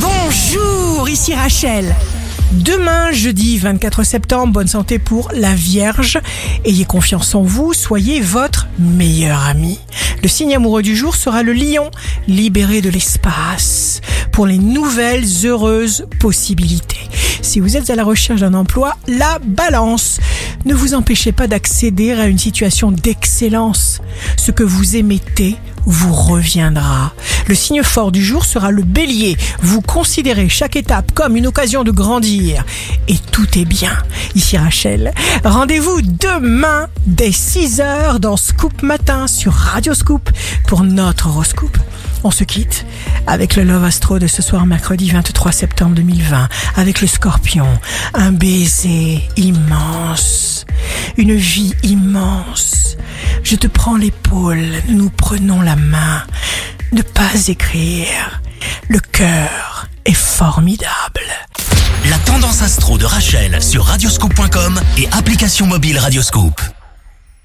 Bonjour, ici Rachel. Demain, jeudi 24 septembre, bonne santé pour la Vierge. Ayez confiance en vous, soyez votre meilleur ami. Le signe amoureux du jour sera le lion, libéré de l'espace pour les nouvelles heureuses possibilités. Si vous êtes à la recherche d'un emploi, la balance. Ne vous empêchez pas d'accéder à une situation d'excellence. Ce que vous émettez vous reviendra. Le signe fort du jour sera le bélier. Vous considérez chaque étape comme une occasion de grandir. Et tout est bien. Ici Rachel. Rendez-vous demain dès 6h dans Scoop Matin sur Radio Scoop pour notre horoscope. On se quitte avec le Love Astro de ce soir mercredi 23 septembre 2020 avec le scorpion. Un baiser immense. Une vie immense. Je te prends l'épaule, nous prenons la main. Ne pas écrire. Le cœur est formidable. La tendance astro de Rachel sur radioscope.com et application mobile Radioscope.